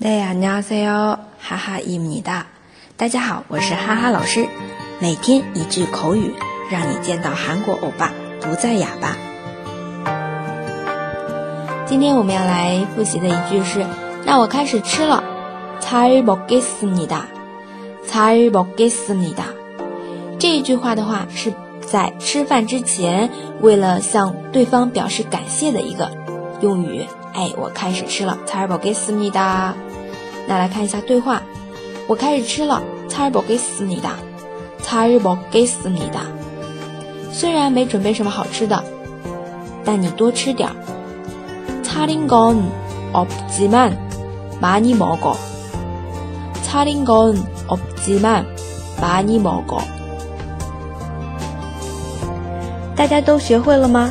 大家好，哈哈伊米哒。大家好，我是哈哈老师。每天一句口语，让你见到韩国欧巴不再哑巴。今天我们要来复习的一句是：那我开始吃了。잘먹겠습니 다， 잘먹겠습니 다。 这一句话的话是在吃饭之前，为了向对方表示感谢的一个用语。 哎，我开始吃了。잘먹겠습니 다。 那来看一下对话，我开始吃了。잘먹겠습니 다， 잘먹겠습니 다。 虽然没准备什么好吃的，但你多吃点儿。차린건없지만많이먹 어。 차린건없지만많이먹 어。 大家都学会了吗？